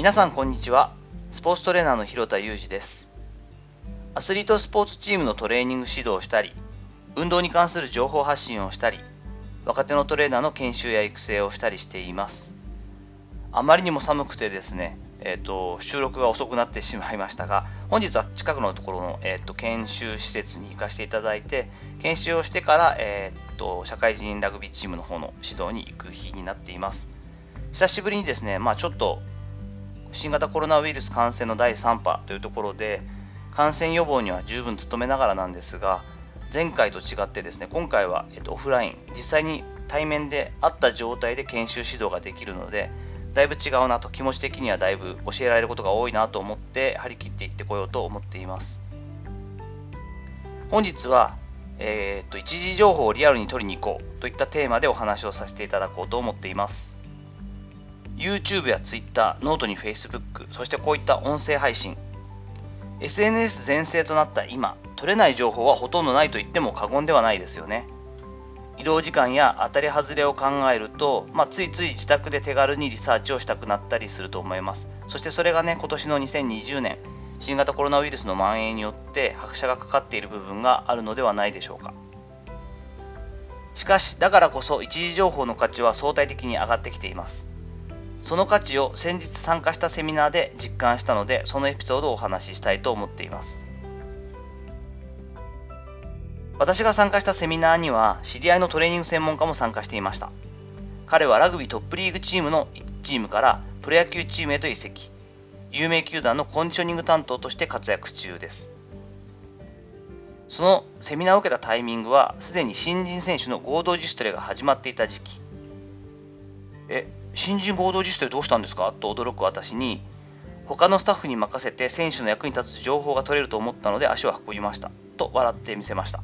皆さんこんにちは。スポーツトレーナーの広田裕二です。アスリートスポーツチームのトレーニング指導をしたり運動に関する情報発信をしたり若手のトレーナーの研修や育成をしたりしています。あまりにも寒くてですねえーと、収録が遅くなってしまいましたが本日は近くのところの、えーと、研修施設に行かせていただいて研修をしてから、えーと、社会人ラグビーチームの方の指導に行く日になっています。久しぶりにですね、まあ、ちょっと新型コロナウイルス感染の第3波というところで感染予防には十分努めながらなんですが前回と違ってですね今回は、えー、とオフライン実際に対面で会った状態で研修指導ができるのでだいぶ違うなと気持ち的にはだいぶ教えられることが多いなと思って張り切っていってこようと思っています。本日は、えー、っと一時情報をリアルに取りに行こうといったテーマでお話をさせていただこうと思っています。YouTube や Twitter、 note に Facebook そしてこういった音声配信。SNS 全盛となった今取れない情報はほとんどないと言っても過言ではないですよね。移動時間や当たり外れを考えると、まあ、ついつい自宅で手軽にリサーチをしたくなったりすると思います。そしてそれがね今年の2020年新型コロナウイルスの蔓延によって拍車がかかっている部分があるのではないでしょうか。しかしだからこそ一時情報の価値は相対的に上がってきています。その価値を先日参加したセミナーで実感したのでそのエピソードをお話ししたいと思っています。私が参加したセミナーには知り合いのトレーニング専門家も参加していました。彼はラグビートップリーグチームのチームからプロ野球チームへと移籍。有名球団のコンディショニング担当として活躍中です。そのセミナーを受けたタイミングはすでに新人選手の合同自主トレが始まっていた時期。え新人合同自主トレどうしたんですか？と驚く私に他のスタッフに任せて選手の役に立つ情報が取れると思ったので足を運びましたと笑ってみせました。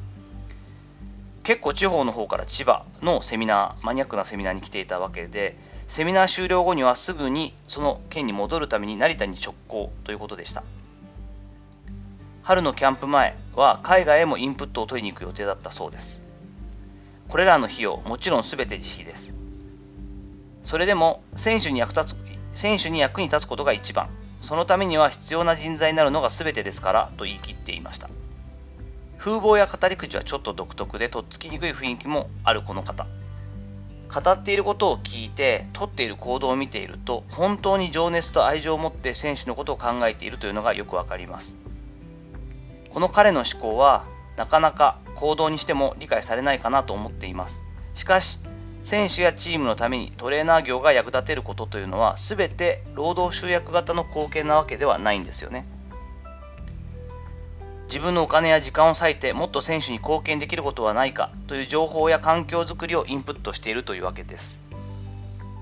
結構地方の方から千葉のセミナーマニアックなセミナーに来ていたわけでセミナー終了後にはすぐにその県に戻るために成田に直行ということでした。春のキャンプ前は海外へもインプットを取りに行く予定だったそうです。これらの費用もちろん全て自費です。それでも選手に役立つ選手に役に立つことが一番。そのためには必要な人材になるのが全てですからと言い切っていました。風貌や語り口はちょっと独特でとっつきにくい雰囲気もあるこの方。語っていることを聞いて取っている行動を見ていると本当に情熱と愛情を持って選手のことを考えているというのがよくわかります。この彼の思考はなかなか行動にしても理解されないかなと思っています。しかし選手やチームのためにトレーナー業が役立てることというのは全て労働集約型の貢献なわけではないんですよね。自分のお金や時間を割いてもっと選手に貢献できることはないかという情報や環境づくりをインプットしているというわけです。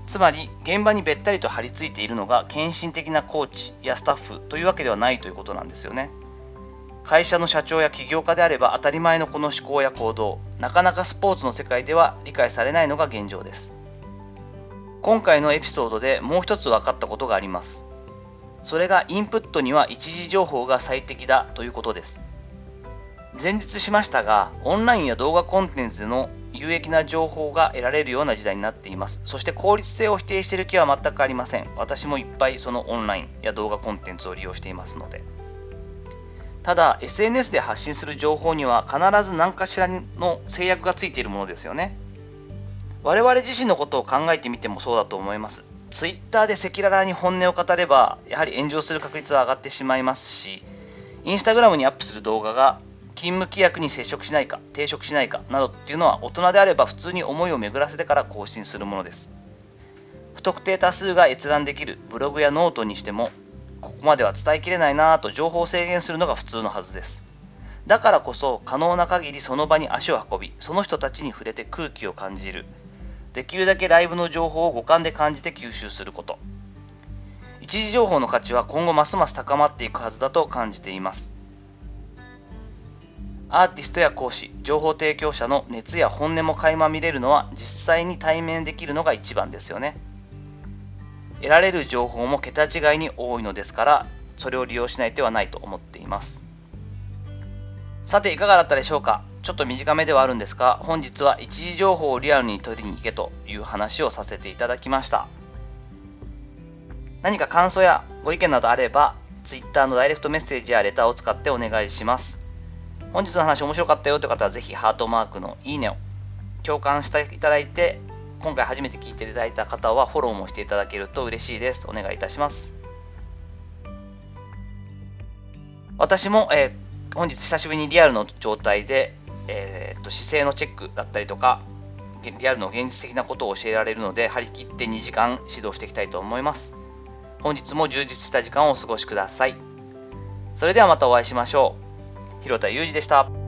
つまり現場にべったりと張り付いているのが献身的なコーチやスタッフというわけではないということなんですよね。会社の社長や起業家であれば当たり前のこの思考や行動。なかなかスポーツの世界では理解されないのが現状です。今回のエピソードでもう一つ分かったことがあります。それがインプットには一時情報が最適だということです。前日しましたがオンラインや動画コンテンツでの有益な情報が得られるような時代になっています。そして効率性を否定している気は全くありません。私もいっぱいそのオンラインや動画コンテンツを利用していますので。ただ SNS で発信する情報には必ず何かしらの制約がついているものですよね我々自身のことを考えてみてもそうだと思いますツイッターで赤裸々に本音を語れば、やはり炎上する確率は上がってしまいますし、 Instagram にアップする動画が勤務規約に接触しないか、抵触しないかなどっていうのは大人であれば普通に思いを巡らせてから更新するものです。不特定多数が閲覧できるブログやノートにしても、ここまでは伝えきれないなぁと情報を制限するのが普通のはずです。だからこそ可能な限りその場に足を運び、その人たちに触れて空気を感じる。できるだけライブの情報を五感で感じて吸収すること一時情報の価値は今後ますます高まっていくはずだと感じていますアーティストや講師情報提供者の熱や本音も垣間見れるのは実際に対面できるのが一番ですよね得られる情報も桁違いに多いのですからそれを利用しない手はないと思っていますさていかがだったでしょうか？ちょっと短めではあるんですが、本日は一時情報をリアルに取りに行けという話をさせていただきました。何か感想やご意見などあれば、Twitter のダイレクトメッセージやレターを使ってお願いします。本日の話面白かったよという方はぜひハートマークのいいねを共感していただいて今回初めて聞いていただいた方はフォローもしていただけると嬉しいです。お願いいたします。私も、えー、本日久しぶりにリアルの状態で、えー、っと姿勢のチェックだったりとかリアルの現実的なことを教えられるので張り切って2時間指導していきたいと思います。本日も充実した時間をお過ごしください。それではまたお会いしましょう。広田裕二でした。